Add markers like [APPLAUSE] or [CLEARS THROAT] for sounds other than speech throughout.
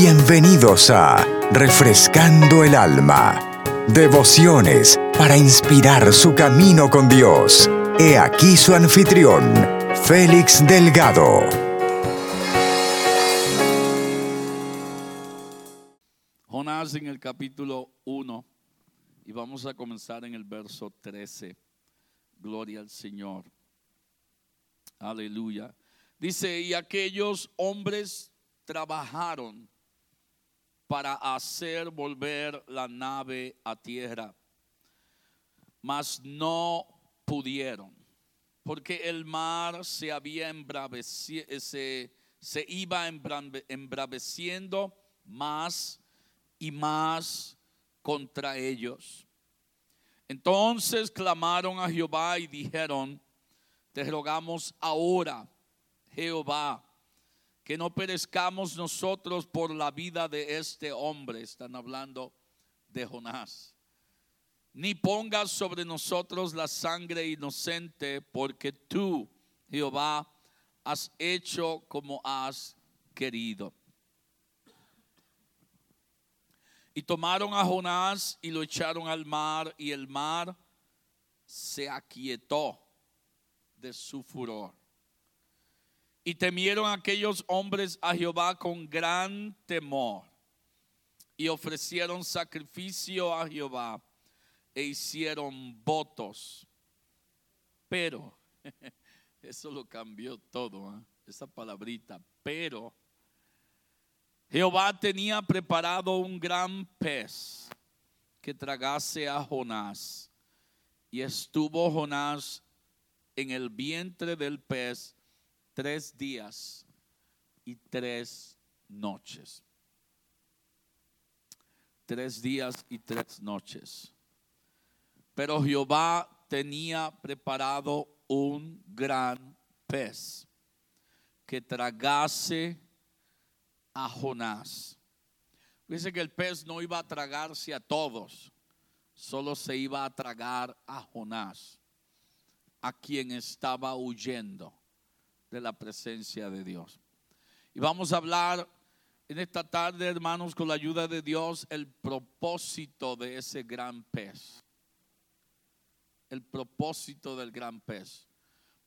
Bienvenidos a Refrescando el Alma. Devociones para inspirar su camino con Dios. He aquí su anfitrión, Félix Delgado. Jonás en el capítulo 1 y vamos a comenzar en el verso 13. Gloria al Señor. Aleluya. Dice, y aquellos hombres trabajaron para hacer volver la nave a tierra, mas no pudieron, porque el mar se había embravecido, se, se iba embraveciendo más y más contra ellos. Entonces clamaron a Jehová y dijeron, te rogamos ahora, Jehová, que no perezcamos nosotros por la vida de este hombre. Están hablando de Jonás. Ni pongas sobre nosotros la sangre inocente, porque tú, Jehová, has hecho como has querido. Y tomaron a Jonás y lo echaron al mar, y el mar se aquietó de su furor. Y temieron aquellos hombres a Jehová con gran temor. Y ofrecieron sacrificio a Jehová e hicieron votos. Pero, [LAUGHS] eso lo cambió todo, ¿eh? esa palabrita, pero Jehová tenía preparado un gran pez que tragase a Jonás. Y estuvo Jonás en el vientre del pez tres días y tres noches. Tres días y tres noches. Pero Jehová tenía preparado un gran pez que tragase a Jonás. Dice que el pez no iba a tragarse a todos, solo se iba a tragar a Jonás, a quien estaba huyendo de la presencia de Dios. Y vamos a hablar en esta tarde, hermanos, con la ayuda de Dios, el propósito de ese gran pez. El propósito del gran pez.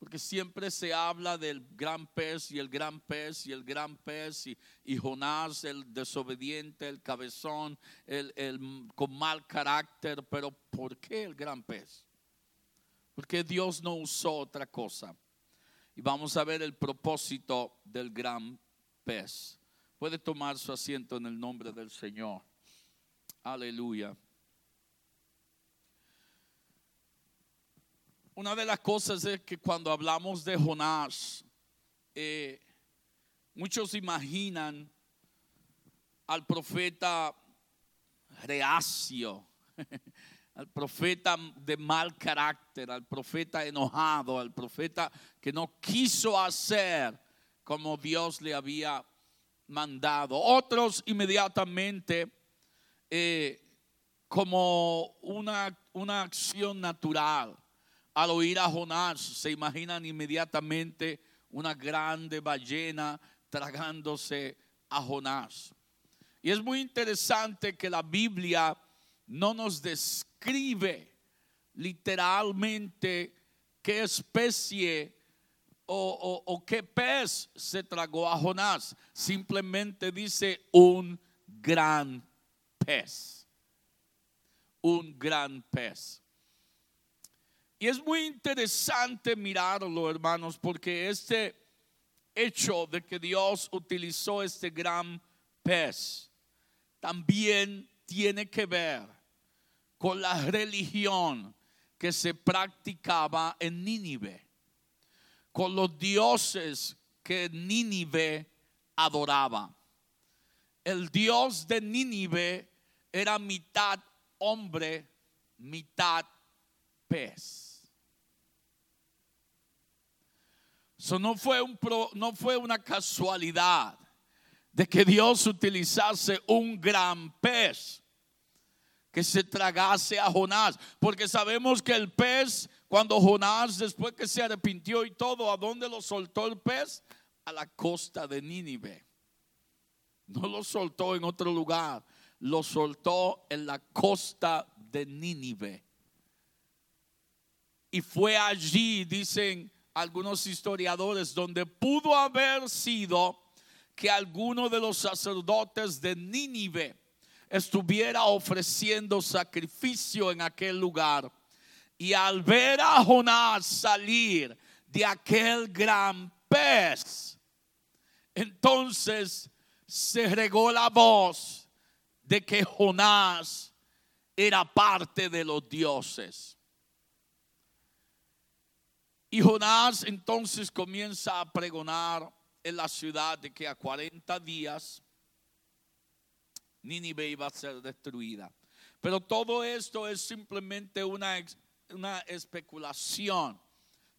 Porque siempre se habla del gran pez y el gran pez y el gran pez y, Jonás, el desobediente, el cabezón, el, el, con mal carácter. Pero ¿por qué el gran pez? Porque Dios no usó otra cosa. Y vamos a ver el propósito del gran pez. Puede tomar su asiento en el nombre del Señor. Aleluya. Una de las cosas es que cuando hablamos de Jonás, eh, muchos imaginan al profeta reacio, [LAUGHS] al profeta de mal carácter, al profeta enojado, al profeta que no quiso hacer como Dios le había mandado. Otros inmediatamente eh, como una, una acción natural al oír a Jonás, se imaginan inmediatamente una grande ballena tragándose a Jonás. Y es muy interesante que la Biblia no nos describe literalmente qué especie o, qué pez se tragó a Jonás. Simplemente dice un gran pez. Un gran pez. Y es muy interesante mirarlo, hermanos, porque este hecho de que Dios utilizó este gran pez también tiene que ver con la religión que se practicaba en Nínive, con los dioses que Nínive adoraba. El dios de Nínive era mitad hombre, mitad pez. Eso no fue, un no fue una casualidad de que Dios utilizase un gran pez que se tragase a Jonás, porque sabemos que el pez, cuando Jonás, después que se arrepintió y todo, ¿a dónde lo soltó el pez? A la costa de Nínive. No lo soltó en otro lugar, lo soltó en la costa de Nínive. Y fue allí, dicen algunos historiadores, donde pudo haber sido que alguno de los sacerdotes de Nínive estuviera ofreciendo sacrificio en aquel lugar. Y al ver a Jonás salir de aquel gran pez, entonces se regó la voz de que Jonás era parte de los dioses. Y Jonás entonces comienza a pregonar en la ciudad de que a 40 días Nínive iba a ser destruida. Pero todo esto es simplemente una, una especulación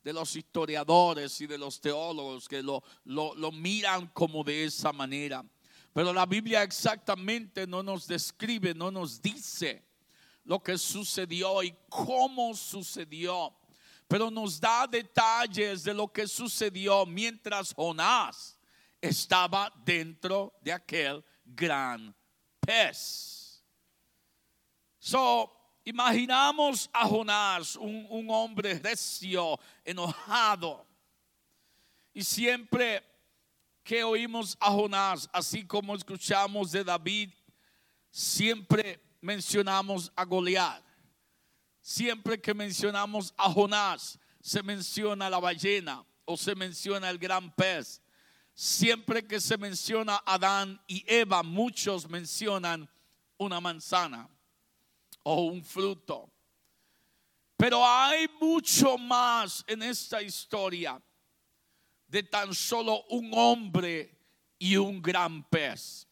de los historiadores y de los teólogos que lo, lo, lo miran como de esa manera. Pero la Biblia exactamente no nos describe, no nos dice lo que sucedió y cómo sucedió pero nos da detalles de lo que sucedió mientras Jonás estaba dentro de aquel gran pez. So, imaginamos a Jonás, un, un hombre recio, enojado. Y siempre que oímos a Jonás, así como escuchamos de David, siempre mencionamos a Goliat. Siempre que mencionamos a Jonás, se menciona la ballena o se menciona el gran pez. Siempre que se menciona Adán y Eva, muchos mencionan una manzana o un fruto. Pero hay mucho más en esta historia de tan solo un hombre y un gran pez.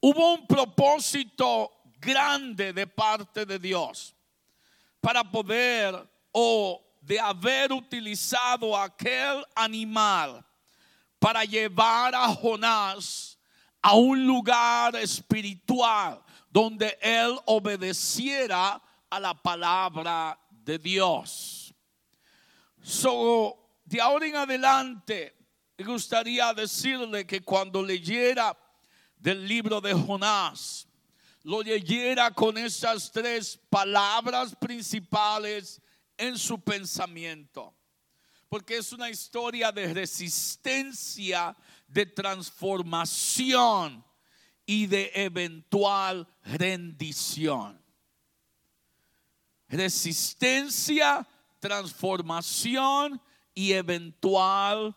Hubo un propósito grande de parte de Dios para poder o de haber utilizado aquel animal para llevar a Jonás a un lugar espiritual donde él obedeciera a la palabra de Dios. So, de ahora en adelante, me gustaría decirle que cuando leyera del libro de Jonás, lo leyera con esas tres palabras principales en su pensamiento. Porque es una historia de resistencia, de transformación y de eventual rendición. Resistencia, transformación y eventual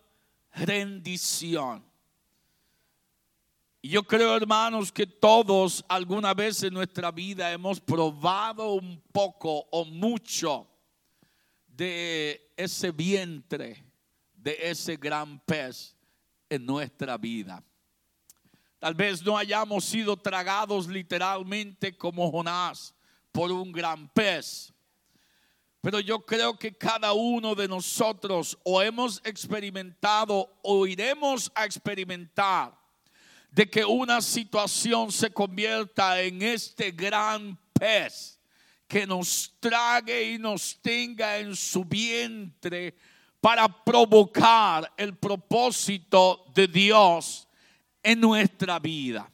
rendición. Yo creo, hermanos, que todos alguna vez en nuestra vida hemos probado un poco o mucho de ese vientre, de ese gran pez en nuestra vida. Tal vez no hayamos sido tragados literalmente como Jonás por un gran pez. Pero yo creo que cada uno de nosotros o hemos experimentado o iremos a experimentar de que una situación se convierta en este gran pez que nos trague y nos tenga en su vientre para provocar el propósito de Dios en nuestra vida.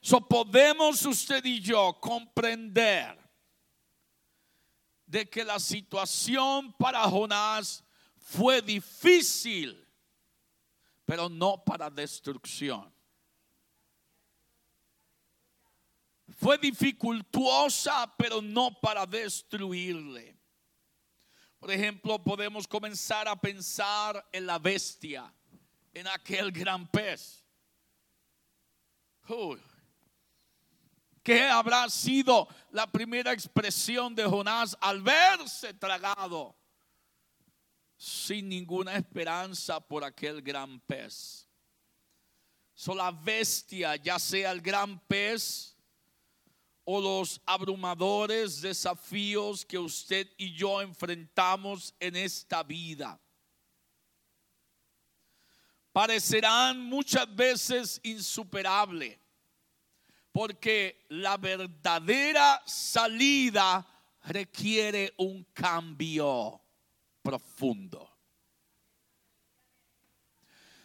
So podemos usted y yo comprender de que la situación para Jonás fue difícil pero no para destrucción. Fue dificultuosa, pero no para destruirle. Por ejemplo, podemos comenzar a pensar en la bestia, en aquel gran pez. ¿Qué habrá sido la primera expresión de Jonás al verse tragado? sin ninguna esperanza por aquel gran pez. So la bestia, ya sea el gran pez o los abrumadores desafíos que usted y yo enfrentamos en esta vida, parecerán muchas veces insuperables, porque la verdadera salida requiere un cambio profundo.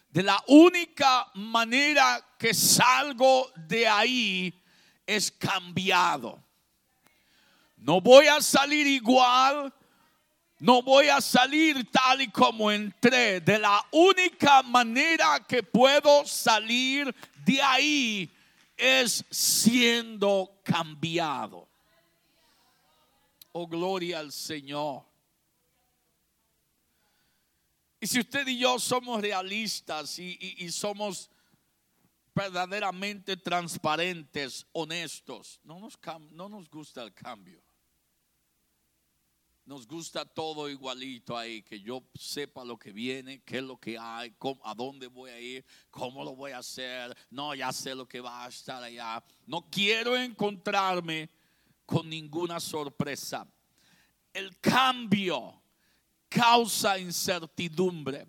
de la única manera que salgo de ahí es cambiado. No voy a salir igual, no voy a salir tal y como entré. De la única manera que puedo salir de ahí es siendo cambiado. Oh, gloria al Señor. Y si usted y yo somos realistas y, somos verdaderamente transparentes, honestos, no nos, no nos gusta el cambio. Nos gusta todo igualito ahí, que yo sepa lo que viene, qué es lo que hay, a dónde voy a ir, cómo lo voy a hacer. No, ya sé lo que va a estar allá. No quiero encontrarme con ninguna sorpresa. El cambio causa incertidumbre.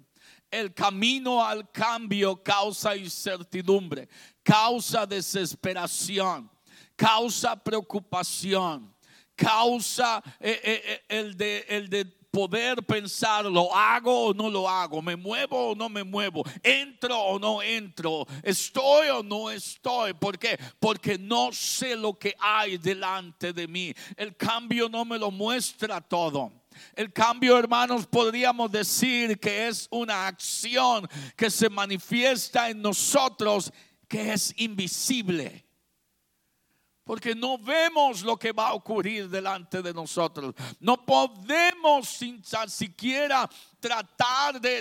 El camino al cambio causa incertidumbre, causa desesperación, causa preocupación, causa eh, eh, eh, el, de, el de poder pensar, ¿lo hago o no lo hago? ¿Me muevo o no me muevo? ¿Entro o no entro? ¿Estoy o no estoy? ¿Por qué? Porque no sé lo que hay delante de mí. El cambio no me lo muestra todo. El cambio, hermanos, podríamos decir que es una acción que se manifiesta en nosotros que es invisible. Porque no vemos lo que va a ocurrir delante de nosotros. No podemos sin siquiera tratar de,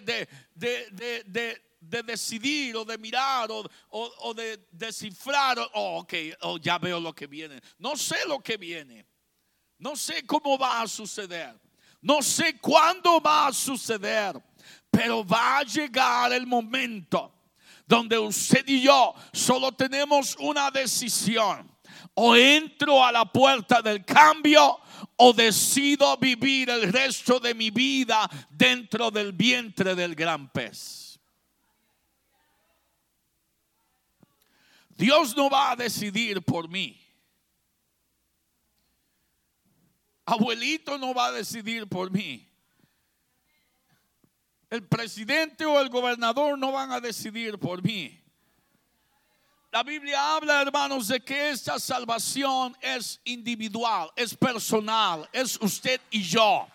de, decidir o de mirar o, de descifrar. Oh, ok, oh, ya veo lo que viene. No sé lo que viene. No sé cómo va a suceder. No sé cuándo va a suceder. Pero va a llegar el momento donde usted y yo solo tenemos una decisión o entro a la puerta del cambio o decido vivir el resto de mi vida dentro del vientre del gran pez. Dios no va a decidir por mí. Abuelito no va a decidir por mí. El presidente o el gobernador no van a decidir por mí. La Biblia habla, hermanos, de que esta salvación es individual, es personal, es usted y yo.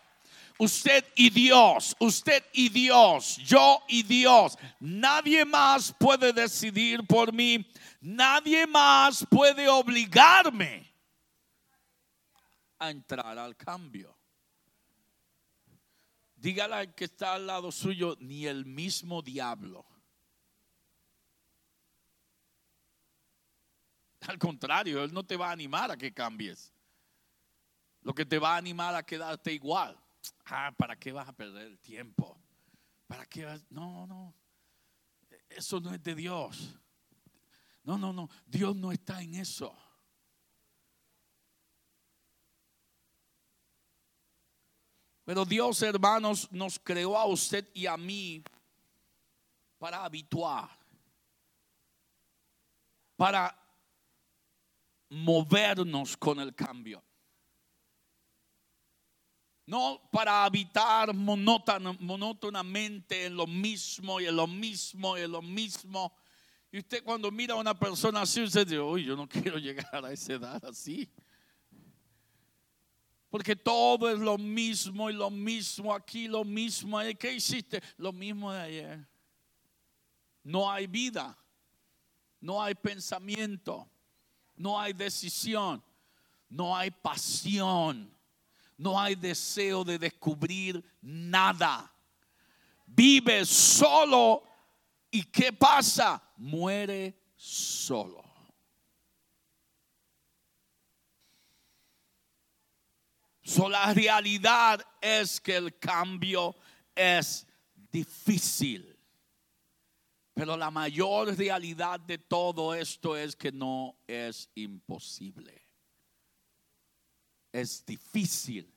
Usted y Dios, usted y Dios, yo y Dios. Nadie más puede decidir por mí, nadie más puede obligarme a entrar al cambio. Dígale al que está al lado suyo, ni el mismo diablo Al contrario, Él no te va a animar a que cambies. Lo que te va a animar a quedarte igual. Ah, ¿para qué vas a perder el tiempo? ¿Para qué vas? No, no. Eso no es de Dios. No, no, no. Dios no está en eso. Pero Dios, hermanos, nos creó a usted y a mí para habituar, para movernos con el cambio. No para habitar monótonamente en lo mismo y en lo mismo y en lo mismo. Y usted cuando mira a una persona así, usted dice, uy, yo no [LAUGHS] quiero llegar a esa edad así. Porque todo es lo mismo y lo mismo aquí, lo mismo. ¿Qué hiciste? Lo mismo de ayer. No hay vida, no hay pensamiento no hay decisión, no hay pasión, no hay deseo de descubrir nada. Vive solo y ¿qué pasa? Muere solo. So, la realidad es que el cambio es difícil. Pero la mayor realidad de todo esto es que no es imposible. Es difícil,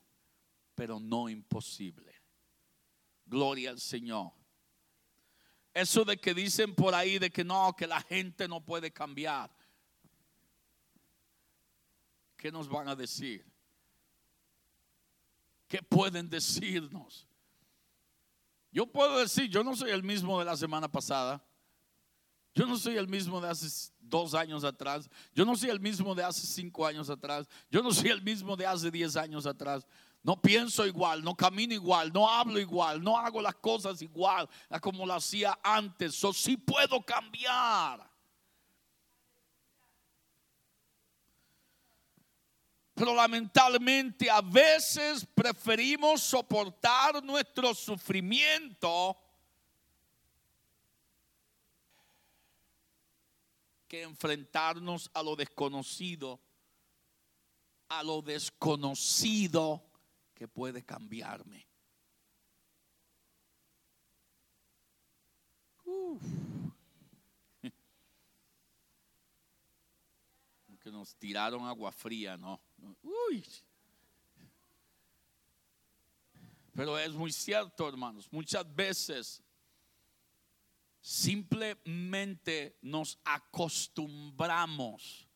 pero no imposible. Gloria al Señor. Eso de que dicen por ahí de que no, que la gente no puede cambiar. ¿Qué nos van a decir? ¿Qué pueden decirnos? Yo puedo decir, yo no soy el mismo de la semana pasada. Yo no soy el mismo de hace dos años atrás. Yo no soy el mismo de hace cinco años atrás. Yo no soy el mismo de hace diez años atrás. No pienso igual, no camino igual, no hablo igual, no hago las cosas igual como lo hacía antes. Yo sí puedo cambiar. Pero lamentablemente a veces preferimos soportar nuestro sufrimiento que enfrentarnos a lo desconocido, a lo desconocido que puede cambiarme. [LAUGHS] Que nos tiraron agua fría, ¿no? Uy. Pero es muy cierto, hermanos. Muchas veces simplemente nos acostumbramos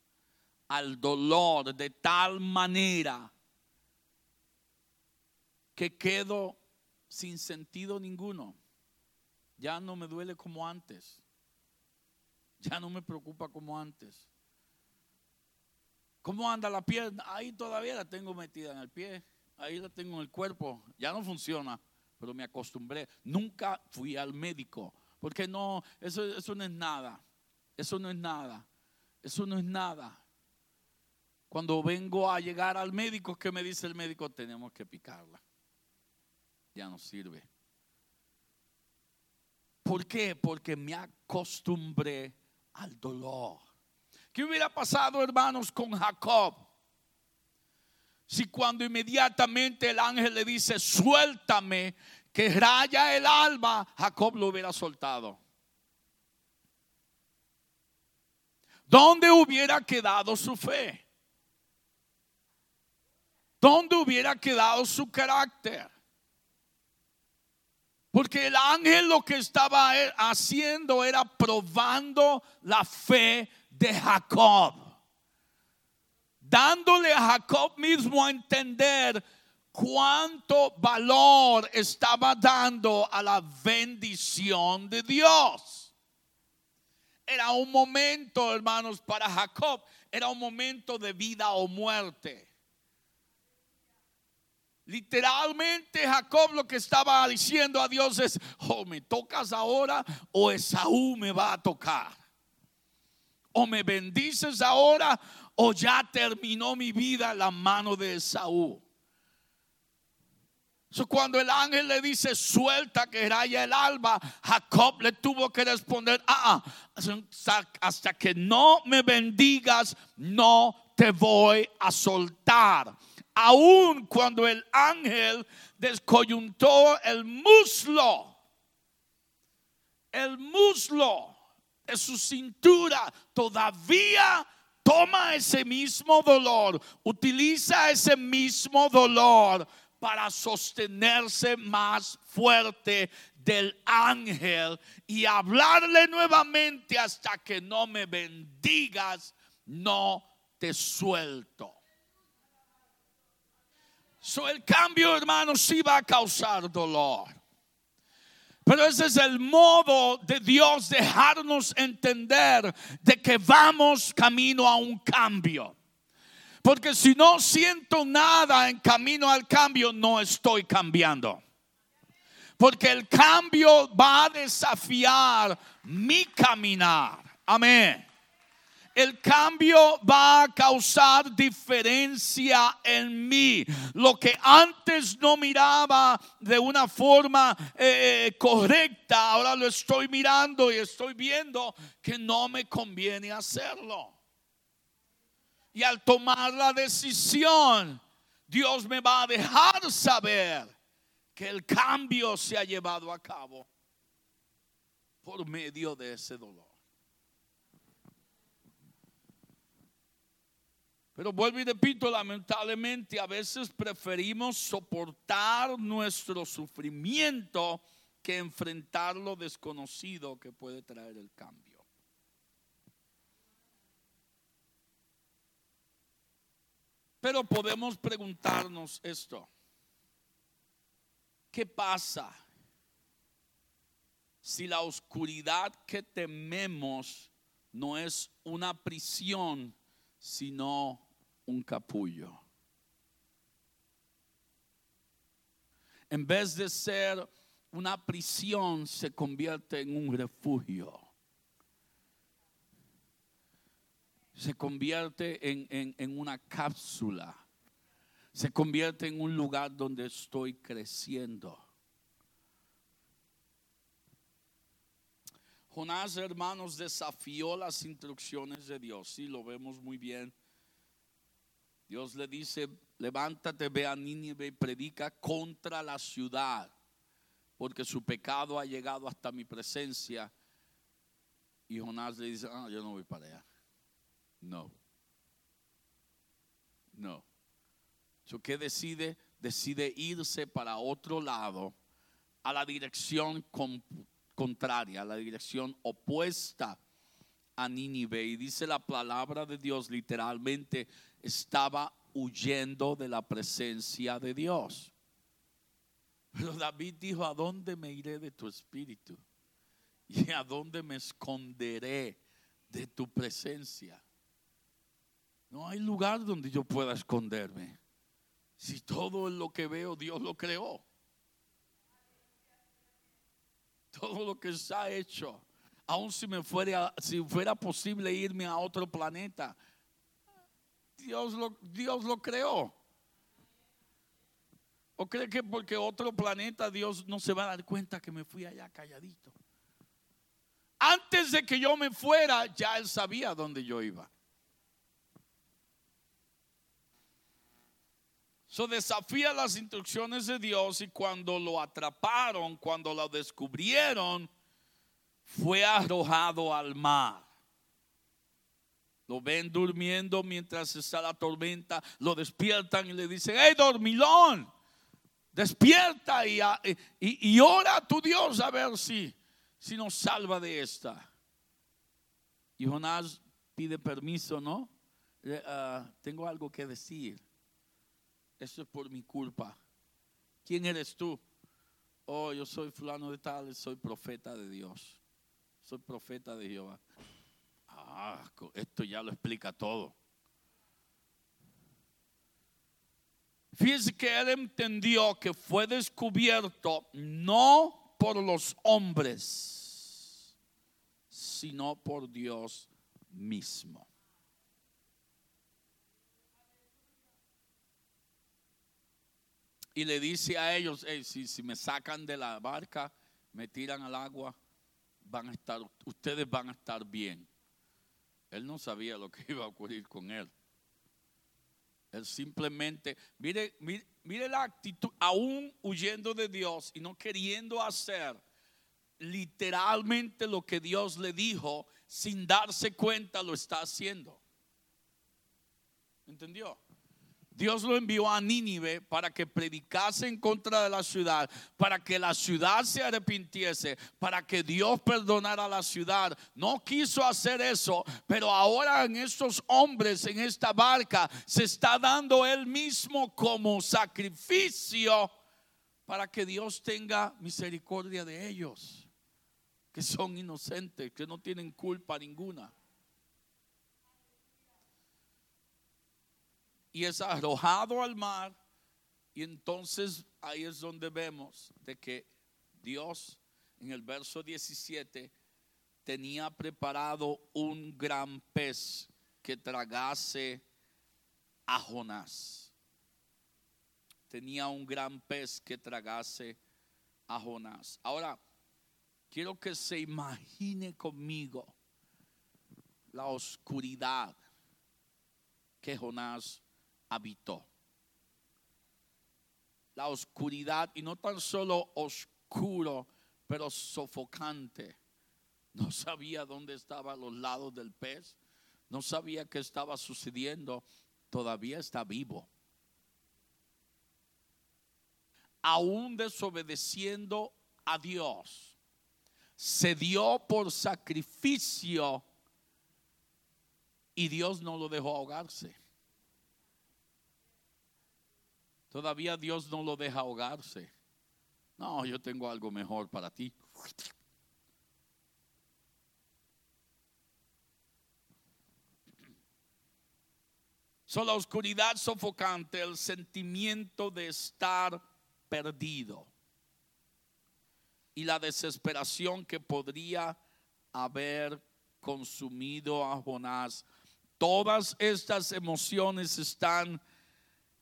al dolor de tal manera que quedo sin sentido ninguno. Ya no me duele como antes. Ya no me preocupa como antes. ¿Cómo anda la pierna? Ahí todavía la tengo metida en el pie. Ahí la tengo en el cuerpo. Ya no funciona, pero me acostumbré. Nunca fui al médico. Porque no, eso, eso no es nada. Eso no es nada. Eso no es nada. Cuando vengo a llegar al médico, ¿qué me dice el médico? Tenemos que picarla. Ya no sirve. ¿Por qué? Porque me acostumbré al dolor. ¿Qué hubiera pasado, hermanos, con Jacob? Si cuando inmediatamente el ángel le dice, suéltame, que raya el alma, Jacob lo hubiera soltado. ¿Dónde hubiera quedado su fe? ¿Dónde hubiera quedado su carácter? Porque el ángel lo que estaba haciendo era probando la fe de Jacob. Dándole a Jacob mismo a entender cuánto valor estaba dando a la bendición de Dios. Era un momento, hermanos, para Jacob, era un momento de vida o muerte. Literalmente Jacob lo que estaba diciendo a Dios es, o me tocas ahora o Esaú me va a tocar o me bendices ahora o ya terminó mi vida la mano de Esaú. cuando el ángel le dice suelta que raya el alba, Jacob le tuvo que responder, ah, ah hasta que no me bendigas, no te voy a soltar. Aun cuando el ángel descoyuntó el muslo, el muslo de su cintura, todavía toma ese mismo dolor, utiliza ese mismo dolor para sostenerse más fuerte del ángel y hablarle nuevamente hasta que no me bendigas, no te suelto. So, el cambio, hermanos, sí va a causar dolor. Pero ese es el modo de Dios dejarnos entender de que vamos camino a un cambio. Porque si no siento nada en camino al cambio, no estoy cambiando. Porque el cambio va a desafiar mi caminar. Amén el cambio va a causar diferencia en mí. Lo que antes no miraba de una forma eh, eh, correcta, ahora lo estoy mirando y estoy viendo que no me conviene hacerlo. Y al tomar la decisión, Dios me va a dejar saber que el cambio se ha llevado a cabo por medio de ese dolor. Pero vuelvo y repito, lamentablemente a veces preferimos soportar nuestro sufrimiento que enfrentar lo desconocido que puede traer el cambio. Pero podemos preguntarnos esto. ¿Qué pasa si la oscuridad que tememos no es una prisión, sino un capullo. En vez de ser una prisión, se convierte en un refugio. Se convierte en, en una cápsula. Se convierte en un lugar donde estoy creciendo. Jonás, hermanos, desafió las instrucciones de Dios. Sí, lo vemos muy bien. Dios le dice, levántate, ve a Nínive y predica contra la ciudad, porque su pecado ha llegado hasta mi presencia. Y Jonás le dice, ah, yo no voy para allá. No. No. ¿Qué decide? Decide irse para otro lado, a la dirección contraria, a la dirección opuesta a Nínive. Y dice la palabra de Dios literalmente, estaba huyendo de la presencia de Dios. Pero David dijo, ¿a dónde me iré de tu espíritu? ¿Y a dónde me esconderé de tu presencia? No hay lugar donde yo pueda esconderme. Si todo lo que veo Dios lo creó. Todo lo que se ha hecho. Aun si si fuera posible irme a otro planeta, Dios lo, Dios lo creó. ¿O cree que porque otro planeta Dios no se va a dar cuenta que me fui allá calladito? Antes de que yo me fuera, ya Él sabía dónde yo iba. So desafía las instrucciones de Dios y cuando lo atraparon, cuando lo descubrieron, fue arrojado al mar. Lo ven durmiendo mientras está la tormenta, lo despiertan y le dicen, hey dormilón, despierta y, y, ora a tu Dios a ver si, si nos salva de esta. Y Jonás pide permiso, ¿no? Ah, tengo algo que decir. Esto es por mi culpa. ¿Quién eres tú? Oh, yo soy fulano de tal, soy profeta de Dios. Soy profeta de Jehová. Ah, esto ya lo explica todo. Fíjese que él entendió que fue descubierto no por los hombres, sino por Dios mismo. Y le dice a ellos, si, si me sacan de la barca, me tiran al agua, van a estar, ustedes van a estar bien. Él no sabía lo que [LAUGHS] iba a ocurrir con él. Él simplemente, mire, mire, mire, la actitud, aún huyendo de Dios y no queriendo hacer literalmente lo que Dios le dijo, sin darse cuenta lo está haciendo. ¿Entendió? Dios lo envió a Nínive para que predicase en contra de la ciudad, para que la ciudad se arrepintiese, para que Dios perdonara a la ciudad. No quiso hacer eso, pero ahora en estos hombres, en esta barca, se está dando él mismo como sacrificio para que Dios tenga misericordia de ellos, que son inocentes, que no tienen culpa ninguna. Y es arrojado al mar. Y entonces ahí es donde vemos de que Dios en el verso 17 tenía preparado un gran pez que tragase a Jonás. Tenía un gran pez que tragase a Jonás. Ahora, quiero que se imagine conmigo la oscuridad que Jonás habitó. La oscuridad, y no tan solo oscuro, pero sofocante. No [LAUGHS] sabía dónde estaban los lados del pez, no sabía qué estaba sucediendo, todavía está vivo. Aún desobedeciendo a Dios, se dio por sacrificio y Dios no lo dejó ahogarse. Todavía Dios no lo deja ahogarse. No, yo tengo algo mejor para ti. So, la oscuridad sofocante, el sentimiento de estar perdido y la desesperación que podría haber consumido a Jonás. Todas estas emociones están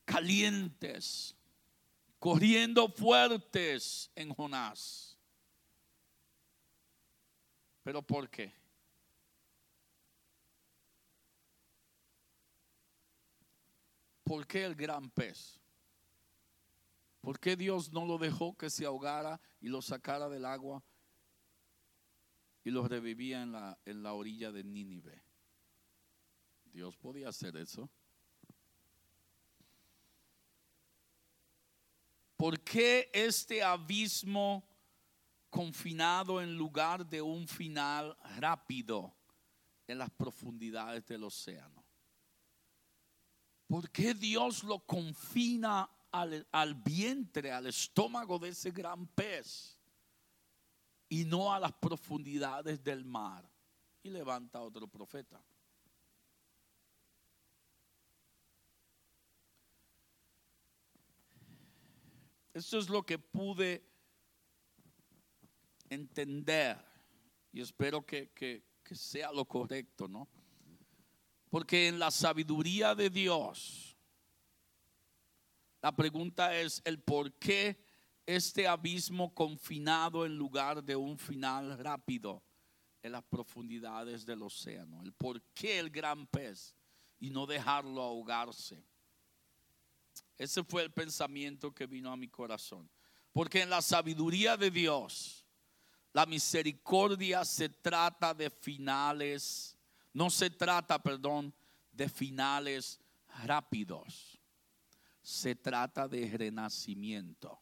calientes, corriendo fuertes en Jonás. ¿Pero por qué? ¿Por qué el gran pez? ¿Por qué Dios no lo dejó que se ahogara y lo sacara del agua y lo revivía en la, en la orilla de Nínive? Dios podía hacer eso. ¿Por qué este abismo confinado en lugar de un final rápido en las profundidades del océano? ¿Por qué Dios lo confina al, al, vientre, al estómago de ese gran pez y no a las profundidades del mar? Y levanta otro profeta. Eso es lo que pude entender y espero que, que, que sea lo correcto, ¿no? Porque en la sabiduría de Dios, la pregunta es el por qué este abismo confinado en lugar de un final rápido en las profundidades del océano. El por qué el gran pez y no dejarlo ahogarse. Ese fue el pensamiento que vino a mi corazón. Porque en la sabiduría de Dios, la misericordia se trata de finales, no se trata, perdón, de finales rápidos. Se trata de renacimiento.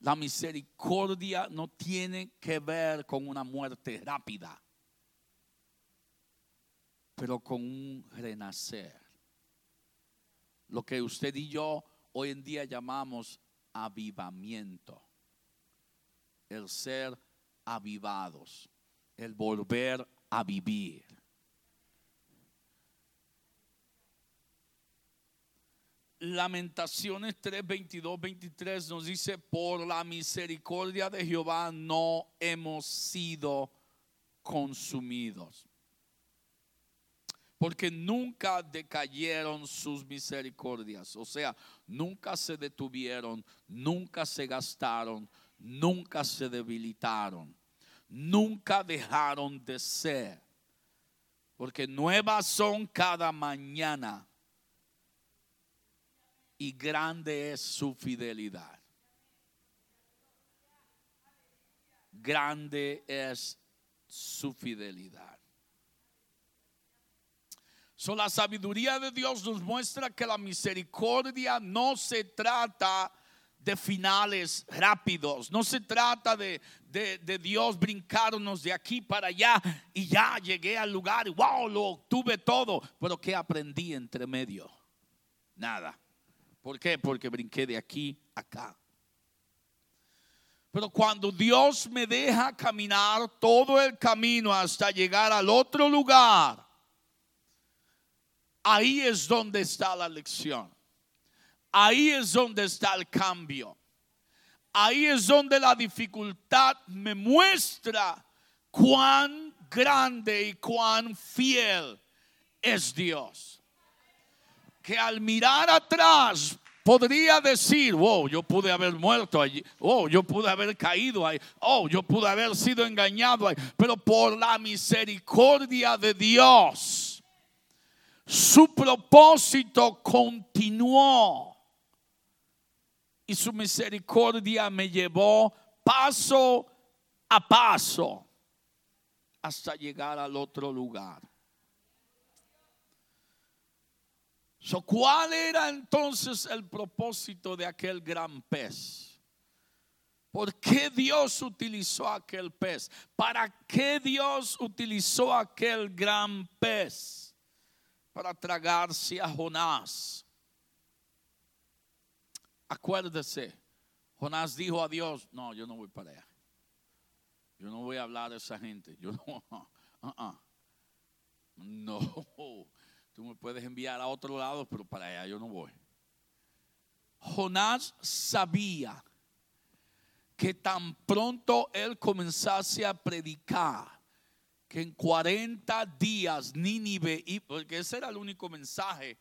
La misericordia no tiene que ver con una muerte rápida, pero con un renacer lo que usted y yo hoy en día llamamos avivamiento. El ser avivados, el volver a vivir. Lamentaciones 3, 22, 23 nos dice, por la misericordia de Jehová no hemos sido consumidos porque nunca decayeron sus misericordias, o sea, nunca se detuvieron, nunca se gastaron, nunca se debilitaron, nunca dejaron de ser, porque nuevas son cada mañana y grande es su fidelidad. Grande es su fidelidad. So, la sabiduría de Dios nos muestra que la misericordia no se trata de finales rápidos, no se trata de, de, de, Dios brincarnos de aquí para allá y ya llegué al lugar y wow, lo obtuve todo, pero ¿qué aprendí entre medio? Nada. ¿Por qué? Porque brinqué de aquí a acá. Pero cuando Dios me deja caminar todo el camino hasta llegar al otro lugar, Ahí es donde está la lección. Ahí es donde está el cambio. Ahí es donde la dificultad me muestra cuán grande y cuán fiel es Dios. Que al mirar atrás podría decir, wow, yo pude haber muerto allí, oh, yo pude haber caído ahí, oh, yo pude haber sido engañado ahí, pero por la misericordia de Dios su propósito continuó y su misericordia me llevó paso a paso hasta llegar al otro lugar. ¿Cuál era entonces el propósito de aquel gran pez? ¿Por qué Dios utilizó aquel pez? ¿Para qué Dios utilizó aquel gran pez? Para tragarse a Jonás. Acuérdese, Jonás dijo a Dios, no, yo no voy para allá. Yo no voy a hablar de esa gente. Yo no, uh-uh. [LAUGHS] no, Tú me puedes enviar a otro lado, pero para allá yo no voy. Jonás sabía que tan pronto él comenzase a predicar, que en 40 días Nínive, porque ese era el único mensaje,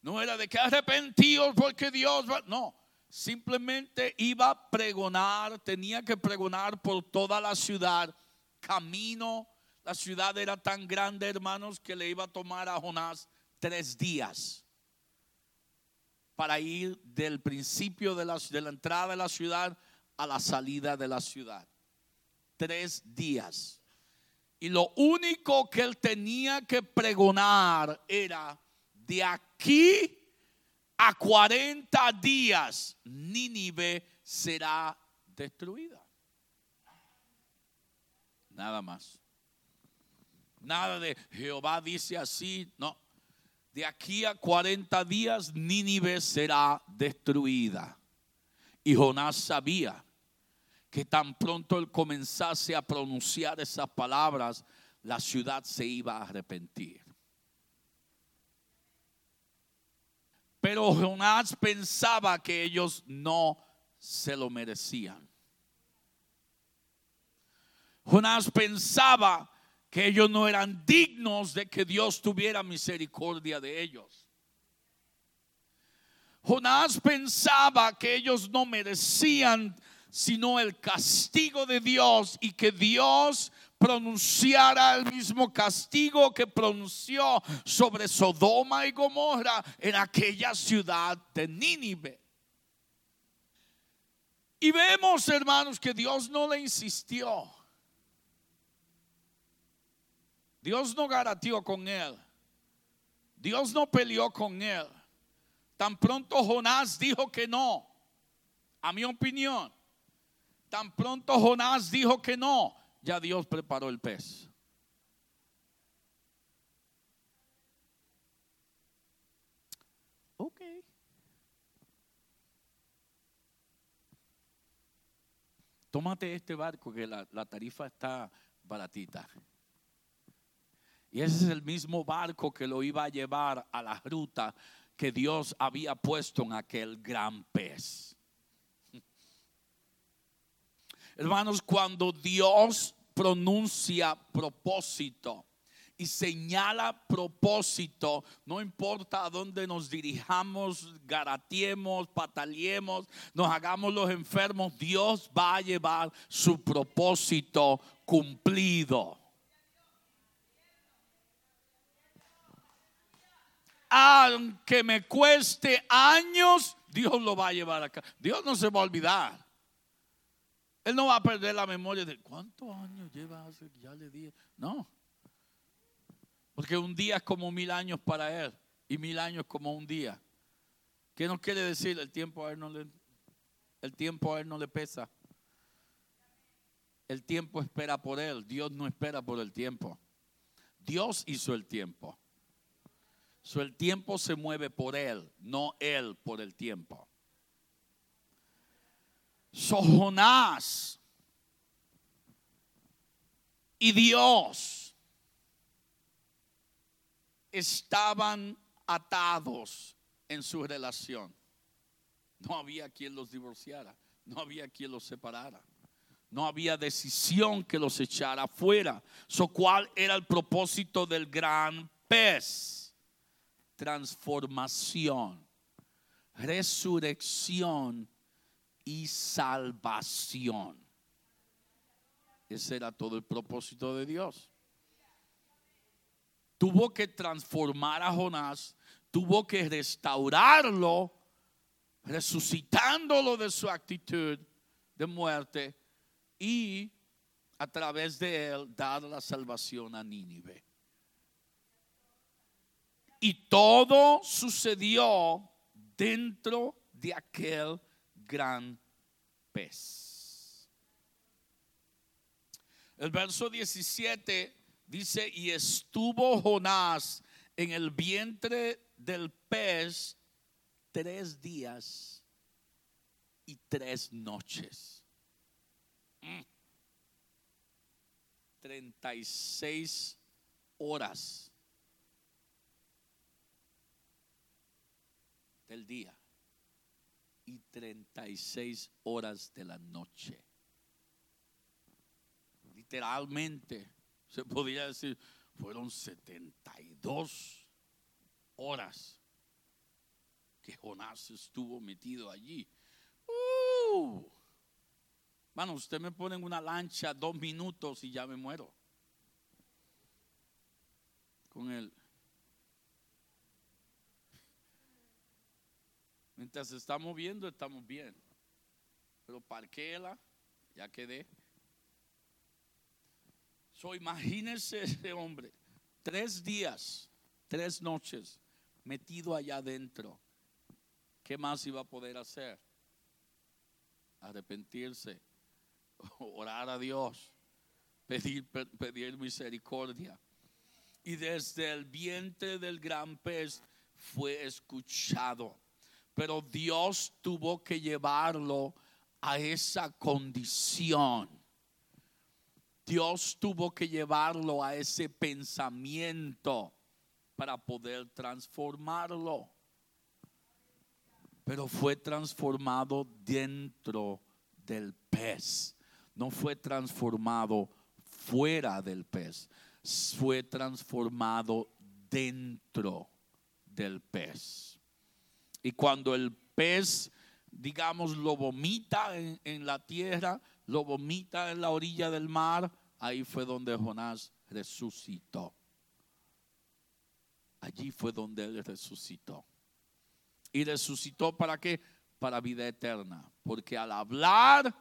no era de que arrepentidos porque Dios va, no, simplemente iba a pregonar, tenía que pregonar por toda la ciudad, camino, la ciudad era tan grande, hermanos, que le iba a tomar a Jonás tres días para ir del principio de la entrada de la ciudad a la salida de la ciudad. Tres días. Y lo único que él tenía que pregonar era de aquí a 40 días Nínive será destruida. Nada más. Nada de Jehová dice así, no. De aquí a 40 días Nínive será destruida. Y Jonás sabía que tan pronto él comenzase a pronunciar esas palabras, la ciudad se iba a arrepentir. Pero Jonás pensaba que ellos no se lo merecían. Jonás pensaba que ellos no eran dignos de que Dios tuviera misericordia de ellos. Jonás pensaba que ellos no merecían sino el castigo de Dios y que Dios pronunciara el mismo castigo que pronunció sobre Sodoma y Gomorra en aquella ciudad de Nínive. Y vemos, hermanos, que Dios no le insistió. Dios no garateó con él. Dios no peleó con él. Tan pronto Jonás dijo que no, a mi opinión, tan pronto Jonás dijo que no, ya Dios preparó el pez. Ok. Tómate este barco que la, la tarifa está baratita. Y ese es el mismo barco que lo iba a llevar a la ruta que Dios había puesto en aquel gran pez. Hermanos, cuando Dios pronuncia propósito y señala propósito, no importa a dónde nos dirijamos, garatiemos, pataleemos, nos hagamos los enfermos, Dios va a llevar su propósito cumplido. aunque me cueste años, Dios lo va a llevar acá. Dios no se va a olvidar. Él no va a perder la memoria de cuántos años lleva hace, ya le dije. No. Porque un día es como mil años para él y mil años como un día. ¿Qué nos quiere decir? El tiempo a él no le, el tiempo a él no le pesa. El tiempo espera por él. Dios no espera por el tiempo. Dios hizo el tiempo. So, el tiempo se mueve por él, no él por el tiempo. So, Jonás y Dios estaban atados en su relación. No había quien los divorciara, no había quien los separara. No había decisión que los echara afuera. So, ¿Cuál era el propósito del gran pez? transformación, resurrección y salvación. Ese era todo el propósito de Dios. Tuvo que transformar a Jonás, tuvo que restaurarlo, resucitándolo de su actitud de muerte y a través de él dar la salvación a Nínive. Y todo sucedió dentro de aquel gran pez. El verso 17 dice, y estuvo Jonás en el vientre del pez tres días y tres noches. Mm. treinta y seis horas del día y 36 horas de la noche. Literalmente, se podría decir, fueron 72 horas que Jonás estuvo metido allí. Uh, Mano, usted me pone en una lancha dos minutos y ya me muero. Con él. Mientras se está moviendo, estamos bien. Pero parquéela, ya quedé. So, imagínense ese hombre, tres días, tres noches, metido allá adentro. ¿Qué más iba a poder hacer? Arrepentirse, [LAUGHS] orar a Dios, pedir, pedir misericordia. Y desde el vientre del gran pez fue escuchado. Pero Dios tuvo que llevarlo a esa condición. Dios tuvo que llevarlo a ese pensamiento para poder transformarlo. Pero fue transformado dentro del pez. No fue transformado fuera del pez. Fue transformado dentro del pez. Y cuando el pez, digamos, lo vomita en, la tierra, lo vomita en la orilla del mar, ahí fue donde Jonás resucitó. Allí fue donde él resucitó. ¿Y resucitó para qué? Para vida eterna. Porque al hablar,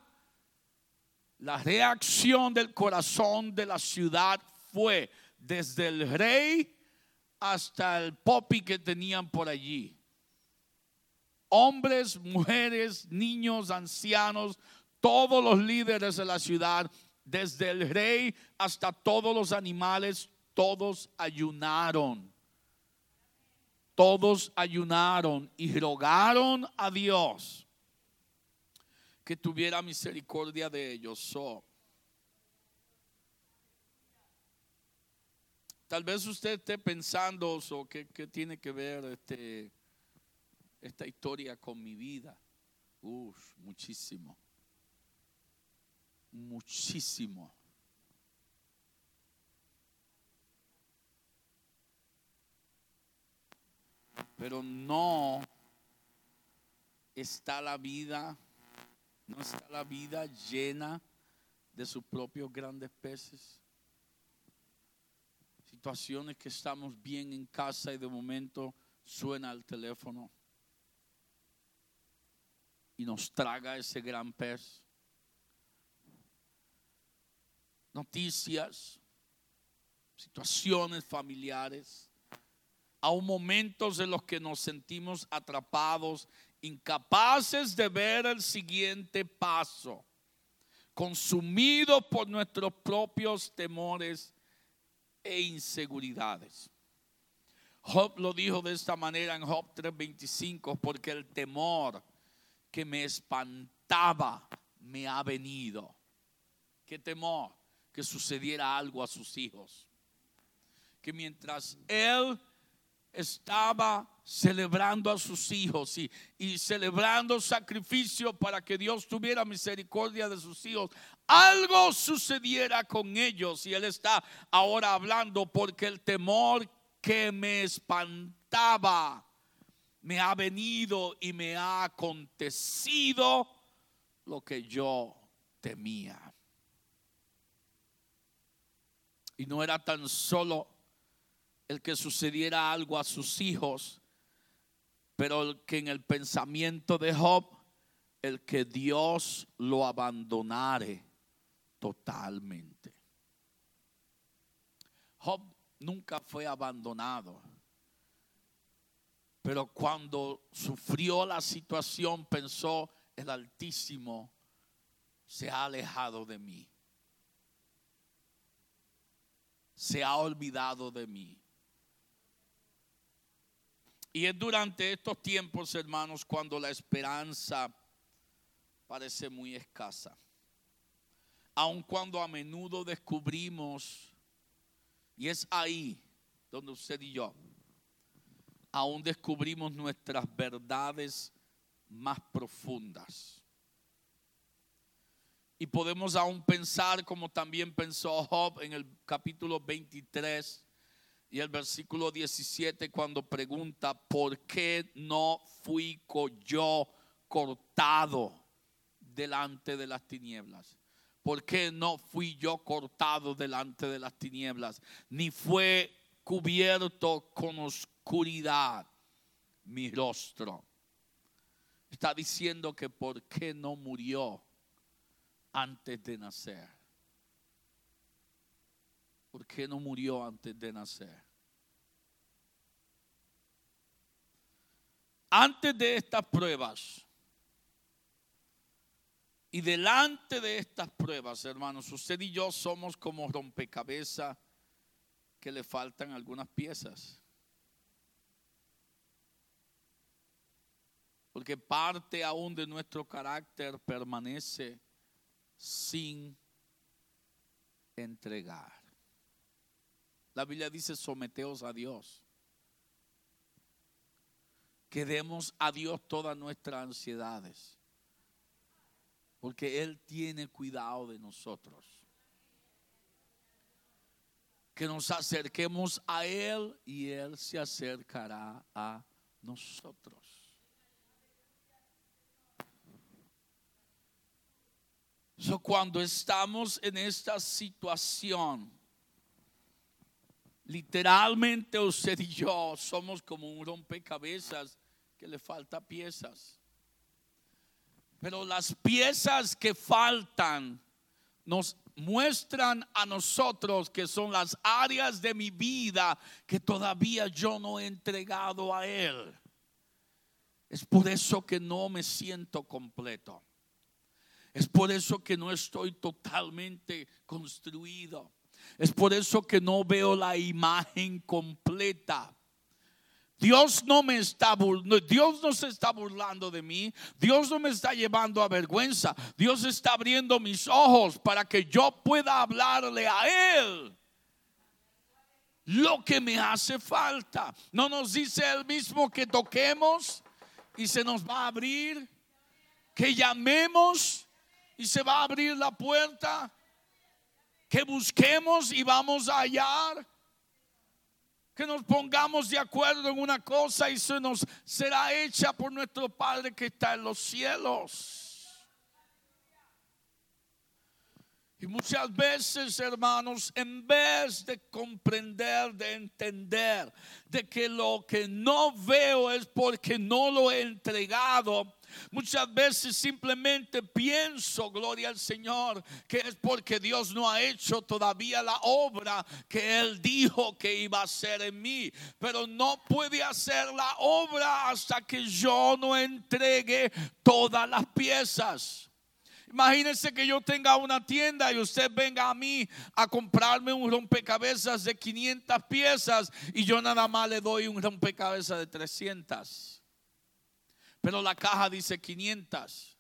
la reacción del corazón de la ciudad fue desde el rey hasta el popi que tenían por allí. Hombres, mujeres, niños, ancianos, todos los líderes de la ciudad, desde el rey hasta todos los animales, todos ayunaron. Todos ayunaron y rogaron a Dios que tuviera misericordia de ellos. tal vez usted esté pensando, so, ¿qué, tiene que ver este, esta historia con mi vida? Uf, muchísimo muchísimo. Pero no está la vida, no está la vida llena de sus propios grandes peces. Situaciones que estamos bien en casa y de momento suena el teléfono y nos traga ese gran pez noticias, situaciones familiares, aún momentos en los que nos sentimos atrapados, incapaces de ver el siguiente paso, consumidos por nuestros propios temores e inseguridades. Job lo dijo de esta manera en Job 3:25, porque el temor que me espantaba me ha venido. ¿Qué temor? que sucediera algo a sus hijos. Que mientras él estaba celebrando a sus hijos y, y, celebrando sacrificio para que Dios tuviera misericordia de sus hijos, algo sucediera con ellos. Y él está ahora hablando porque el temor que me espantaba me ha venido y me ha acontecido lo que yo temía. Y no era tan solo el que sucediera algo a sus hijos, pero el que en el pensamiento de Job, el que Dios lo abandonare totalmente. Job nunca fue abandonado, pero cuando sufrió la situación pensó, el Altísimo se ha alejado de mí se ha olvidado de mí. Y es durante estos tiempos, hermanos, cuando la esperanza parece muy escasa. Aun cuando a menudo descubrimos, y es ahí donde usted y yo aún descubrimos nuestras verdades más profundas. Y podemos aún pensar como también pensó Job en el capítulo 23 y el versículo 17 cuando pregunta, ¿por qué no fui yo cortado delante de las tinieblas? ¿Por qué no fui yo cortado delante de las tinieblas? Ni fue cubierto con oscuridad mi rostro. Está diciendo que por qué no murió antes de nacer. ¿Por qué no murió antes de nacer? Antes de estas pruebas y delante de estas pruebas, hermanos, usted y yo somos como rompecabezas que le faltan algunas piezas. Porque parte aún de nuestro carácter permanece sin entregar. La Biblia dice, someteos a Dios. Que demos a Dios todas nuestras ansiedades. Porque Él tiene cuidado de nosotros. Que nos acerquemos a Él y Él se acercará a nosotros. Cuando estamos en esta situación, literalmente usted y yo somos como un rompecabezas que le falta piezas. Pero las piezas que faltan nos muestran a nosotros que son las áreas de mi vida que todavía yo no he entregado a Él. Es por eso que no me siento completo. Es por eso que no estoy totalmente construido. Es por eso que no veo la imagen completa. Dios no me está Dios no se está burlando de mí. Dios no me está llevando a vergüenza. Dios está abriendo mis ojos para que yo pueda hablarle a él lo que me hace falta. No nos dice él mismo que toquemos y se nos va a abrir, que llamemos y se va a abrir la puerta. Que busquemos y vamos a hallar. Que nos pongamos de acuerdo en una cosa y se nos será hecha por nuestro Padre que está en los cielos. Y muchas veces, hermanos, en vez de comprender, de entender, de que lo que no veo es porque no lo he entregado, Muchas veces simplemente pienso, gloria al Señor, que es porque Dios no ha hecho todavía la obra que Él dijo que iba a hacer en mí. Pero no puede hacer la obra hasta que yo no entregue todas las piezas. Imagínense que yo tenga una tienda y usted venga a mí a comprarme un rompecabezas de 500 piezas y yo nada más le doy un rompecabezas de 300 pero la caja dice 500.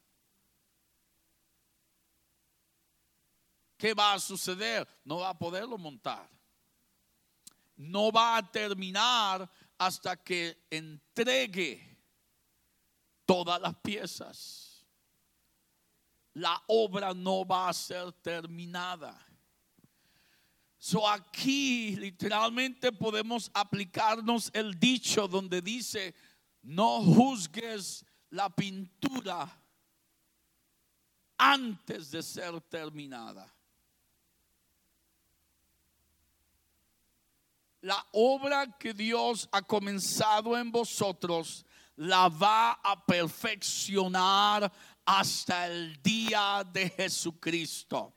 ¿Qué va a suceder? No va a poderlo montar. No va a terminar hasta que entregue todas las piezas. La obra no va a ser terminada. So aquí literalmente podemos aplicarnos el dicho donde dice, no juzgues la pintura antes de ser terminada. La obra que Dios ha comenzado en vosotros la va a perfeccionar hasta el día de Jesucristo.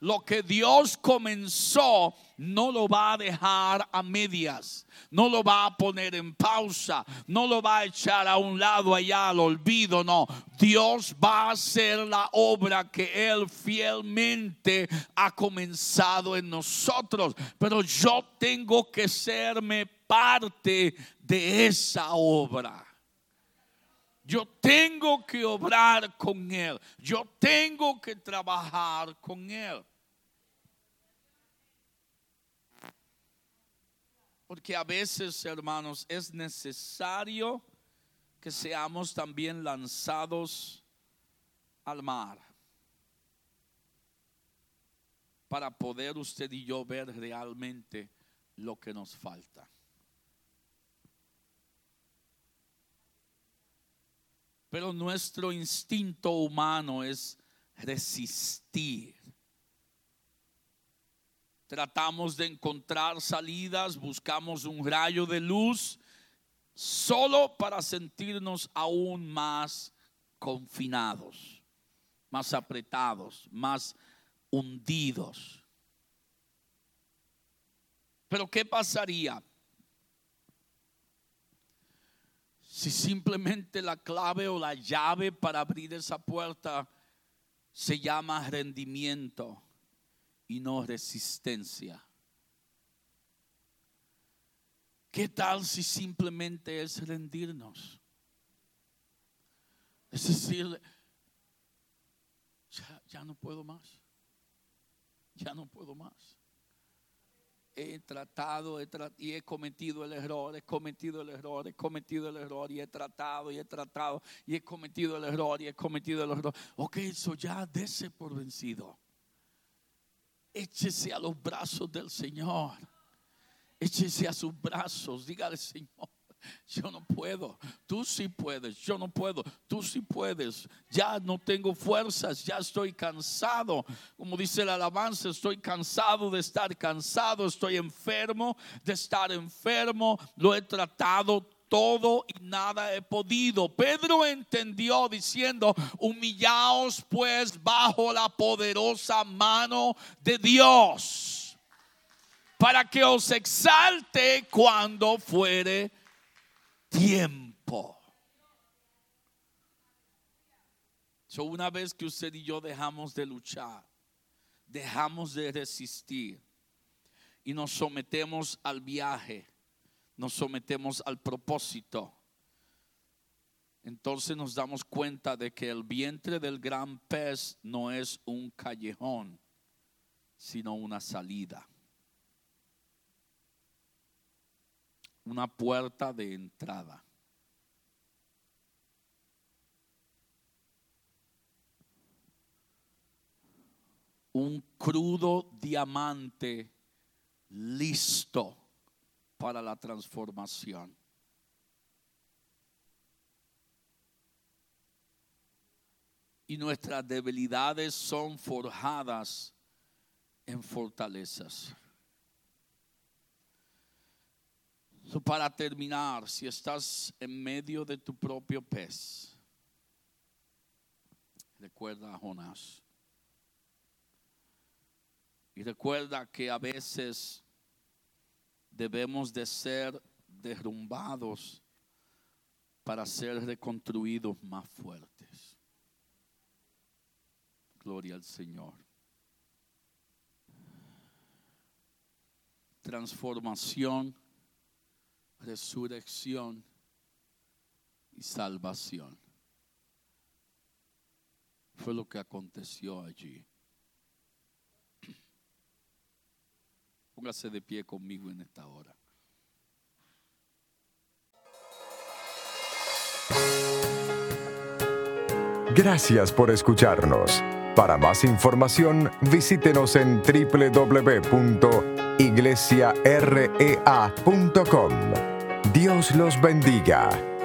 Lo que Dios comenzó no lo va a dejar a medias, no lo va a poner en pausa, no lo va a echar a un lado allá al olvido, no. Dios va a hacer la obra que Él fielmente ha comenzado en nosotros, pero yo tengo que serme parte de esa obra. Yo tengo que obrar con Él. Yo tengo que trabajar con Él. Porque a veces, hermanos, es necesario que seamos también lanzados al mar para poder usted y yo ver realmente lo que nos falta. Pero nuestro instinto humano es resistir. Tratamos de encontrar salidas, buscamos un rayo de luz solo para sentirnos aún más confinados, más apretados, más hundidos. Pero ¿qué pasaría si simplemente la clave o la llave para abrir esa puerta se llama rendimiento y no resistencia? ¿Qué tal si simplemente es rendirnos? Es decir, ya, no puedo más. Ya no puedo más. He tratado, he y he cometido el error, he cometido el error, he cometido el error y he tratado y he tratado y he cometido el error y he cometido el error. Ok, eso ya dese por vencido. Échese a los brazos del Señor échese a sus brazos, dígale, Señor. Yo no puedo, tú sí puedes, yo no puedo, tú sí puedes. Ya no tengo fuerzas, ya estoy cansado. Como dice la alabanza, estoy cansado de estar cansado, estoy enfermo de estar enfermo. Lo he tratado todo y nada he podido. Pedro entendió diciendo, humillaos pues bajo la poderosa mano de Dios para que os exalte cuando fuere tiempo. So, una vez que usted y yo dejamos de luchar, dejamos de resistir y nos sometemos al viaje, nos sometemos al propósito, entonces nos damos cuenta de que el vientre del gran pez no es un callejón, sino una salida. Una puerta de entrada. Un crudo diamante listo para la transformación. Y nuestras debilidades son forjadas en fortalezas. Para terminar, si estás en medio de tu propio pez, recuerda a Jonás. Y recuerda que a veces debemos de ser derrumbados para ser reconstruidos más fuertes. Gloria al Señor. Transformación resurrección y salvación. Fue lo que aconteció allí. [CLEARS THROAT] Póngase de pie conmigo en esta hora. Gracias por escucharnos. Para más información, visítenos en www.iglesiarea.com. Dios los bendiga.